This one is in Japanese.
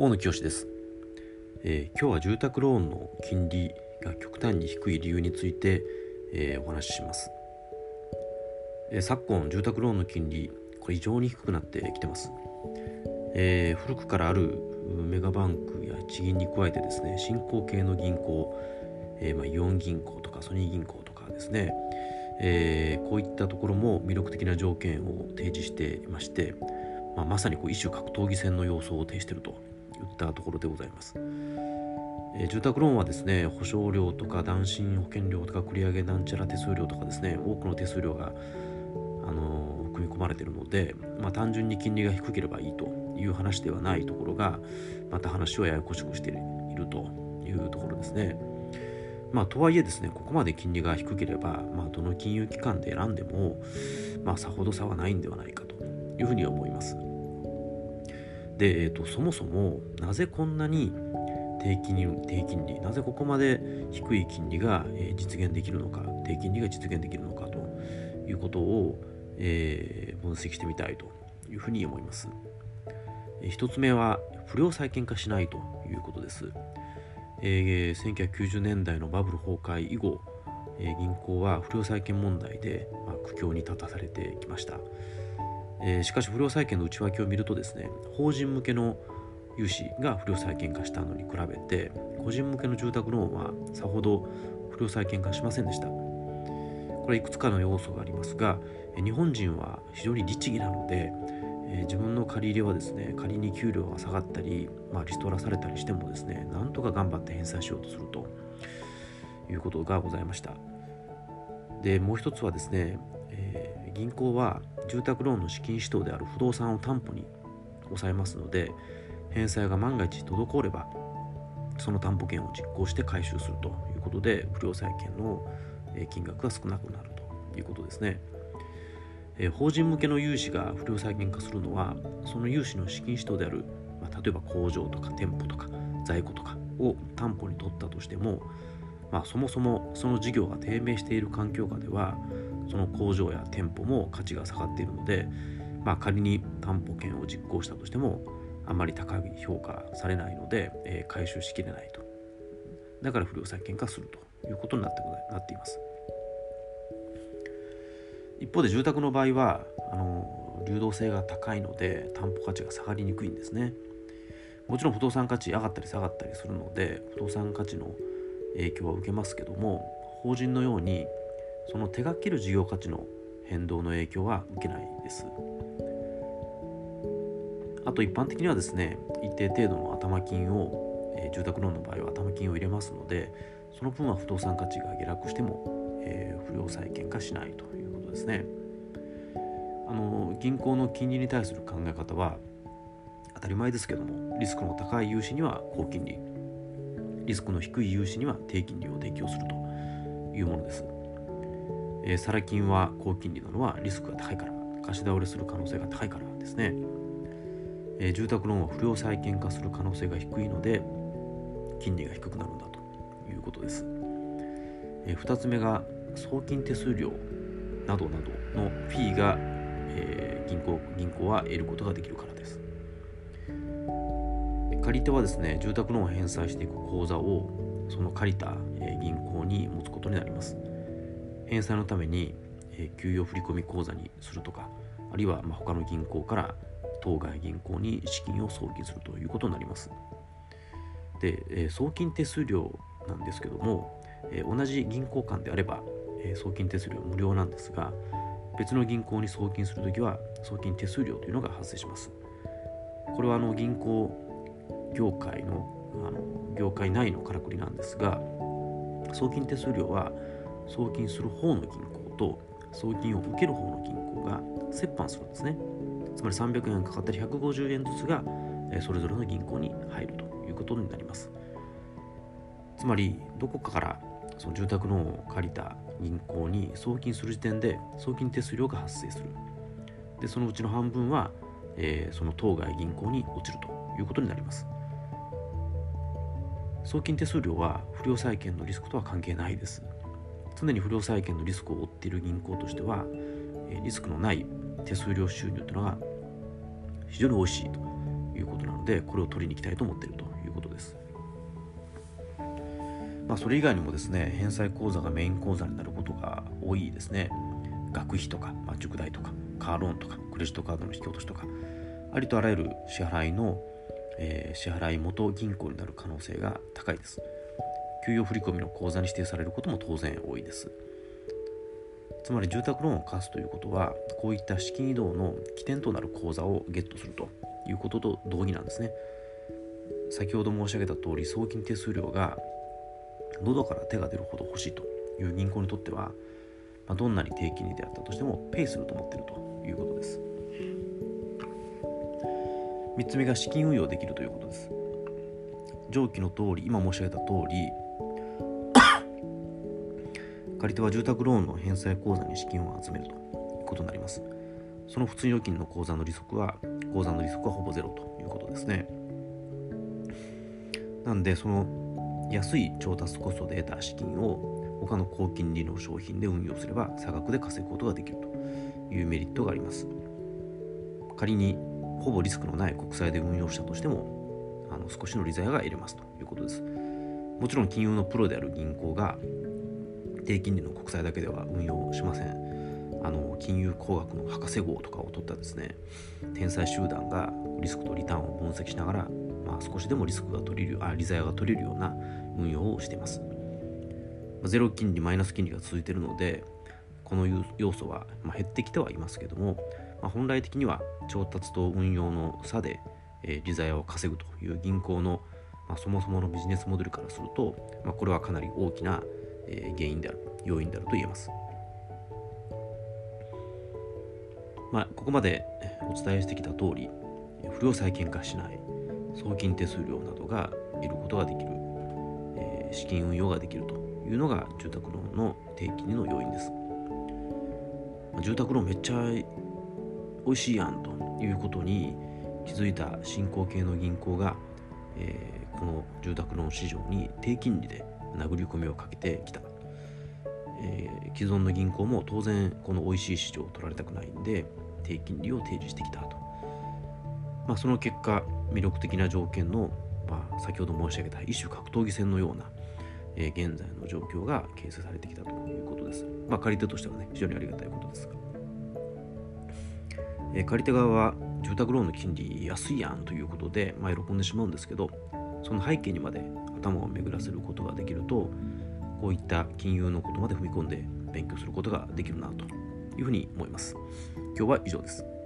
大野清です、えー今日は住宅ローンの金利が極端に低い理由について、えーお話しします、えー昨今住宅ローンの金利これ異常に低くなってきてます、えー古くからあるうメガバンクや地銀に加えてですね新興系の銀行、えーまあ、イオン銀行とかソニー銀行とかですね、えーこういったところも魅力的な条件を提示していまして、まあ、まさにこう一種格闘技戦の様相を呈していると。いったところでございます。えー住宅ローンはですね保証料とか断信保険料とか繰り上げなんちゃら手数料とかですね多くの手数料が、あのー組み込まれているので、まあ、単純に金利が低ければいいという話ではないところがまた話をややこしくしているというところですね。まあ、とはいえですねここまで金利が低ければ、まあ、どの金融機関で選んでも、まあ、さほど差はないんではないかというふうに思います。で、えー、とそもそもなぜこんなに低金利低金利なぜここまで低い金利が、えー実現できるのか低金利が実現できるのかということを、えー分析してみたいというふうに思います。えー一つ目は不良債権化しないということです。えー1990年代のバブル崩壊以後、えー銀行は不良債権問題で、まあ、苦境に立たされてきました。えーしかし不良債権の内訳を見るとですね法人向けの融資が不良債権化したのに比べて個人向けの住宅ローンはさほど不良債権化しませんでした。これいくつかの要素がありますが日本人は非常に律儀なので、えー自分の借り入れはですね仮に給料が下がったり、まあ、リストラされたりしてもですねなんとか頑張って返済しようとするということがございました。でもう一つはですね、えー銀行は住宅ローンの資金使途である不動産を担保に抑えますので返済が万が一滞ればその担保権を実行して回収するということで不良債権の金額が少なくなるということですね。法人向けの融資が不良債権化するのはその融資の資金使途である、ま、例えば工場とか店舗とか在庫とかを担保に取ったとしても、まあ、そもそもその事業が低迷している環境下ではその工場や店舗も価値が下がっているので、まあ、仮に担保権を実行したとしてもあまり高い評価されないので、えー回収しきれないと。だから不良債権化するということになってございなっています。一方で住宅の場合はあの流動性が高いので担保価値が下がりにくいんですね。もちろん不動産価値上がったり下がったりするので不動産価値の影響は受けますけども法人のようにその手がける事業価値の変動の影響は受けないです。あと一般的にはですね一定程度の頭金を、えー住宅ローンの場合は頭金を入れますのでその分は不動産価値が下落しても、えー不良債権化しないということですね。あの銀行の金利に対する考え方は当たり前ですけどもリスクの高い融資には高金利リスクの低い融資には低金利を提供するというものです、えー、サラ金は高金利なのはリスクが高いから貸し倒れする可能性が高いからですね、えー住宅ローンは不良債権化する可能性が低いので金利が低くなるんだということです、え2つ目が送金手数料などなどのフィーが、えー銀行銀行は得ることができるからです。借り手はですね住宅ローンを返済していく口座をその借りた銀行に持つことになります。返済のためにえ給与振込口座にするとかあるいはま他の銀行から当該銀行に資金を送金するということになります。で、え送金手数料なんですけども、え同じ銀行間であれば、え送金手数料無料なんですが別の銀行に送金するときは送金手数料というのが発生します。これはあの銀行業界のあの業界内のからくりなんですが送金手数料は送金する方の銀行と送金を受ける方の銀行が折半するんですね。つまり300円かかったり150円ずつがそれぞれの銀行に入るということになります。つまりどこかからその住宅ローンを借りた銀行に送金する時点で送金手数料が発生する。でそのうちの半分は、えーその当該銀行に落ちるということになります。送金手数料は不良債権のリスクとは関係ないです。常に不良債権のリスクを負っている銀行としてはリスクのない手数料収入というのが非常に美味しいということなのでこれを取りに行きたいと思っているということです。まあ、それ以外にもですね返済口座がメイン口座になることが多いですね学費とか、まあ、塾代とかカーローンとかクレジットカードの引き落としとかありとあらゆる支払いの、えー、支払い元銀行になる可能性が高いです給与振込の口座に指定されることも当然多いです。つまり住宅ローンを貸すということはこういった資金移動の起点となる口座をゲットするということと同義なんですね。先ほど申し上げた通り送金手数料が喉から手が出るほど欲しいという銀行にとっては、まあ、どんなに低金利であったとしてもペイすると思っているということです。3つ目が資金運用できるということです。上記の通り今申し上げた通り借り手は住宅ローンの返済口座に資金を集めるということになります。その普通預金の口座の利息は口座の利息はほぼゼロということですね。なんでその安い調達コストで得た資金を他の高金利の商品で運用すれば差額で稼ぐことができるというメリットがあります。仮にほぼリスクのない国債で運用したとしてもあの少しの利ざやが得れますということです。もちろん金融のプロである銀行が低金利の国債だけでは運用しませんあの金融工学の博士号とかを取ったですね天才集団がリスクとリターンを分析しながらまあ、少しでもリスクが取れるあ利ざやが取れるような運用をしています。ゼロ金利マイナス金利が続いているのでこの要素は、ま減ってきてはいますけども、まあ、本来的には調達と運用の差で、えー、利ざやを稼ぐという銀行の、まあ、そもそものビジネスモデルからすると、まあ、これはかなり大きな、え、原因である要因であると言えます。まあ、ここまでお伝えしてきた通り不良債権化しない送金手数料などが得ることができる、え、資金運用ができるというのが住宅ローンの低金利の要因です。住宅ローンめっちゃ美味しいやんということに気づいた新興系の銀行が、え、この住宅ローン市場に低金利で殴り込みをかけてきた、えー、既存の銀行も当然この美味しい市場を取られたくないんで低金利を提示してきたと。まあ、その結果魅力的な条件の、まあ、先ほど申し上げた一種格闘技戦のような、えー、現在の状況が形成されてきたということです。まあ、借り手としてはね非常にありがたいことです。が、えー、借り手側は住宅ローンの金利安いやんということで、まあ、喜んでしまうんですけどその背景にまで頭を巡らせることができるとこういった金融のことまで踏み込んで勉強することができるなというふうに思います。今日は以上です。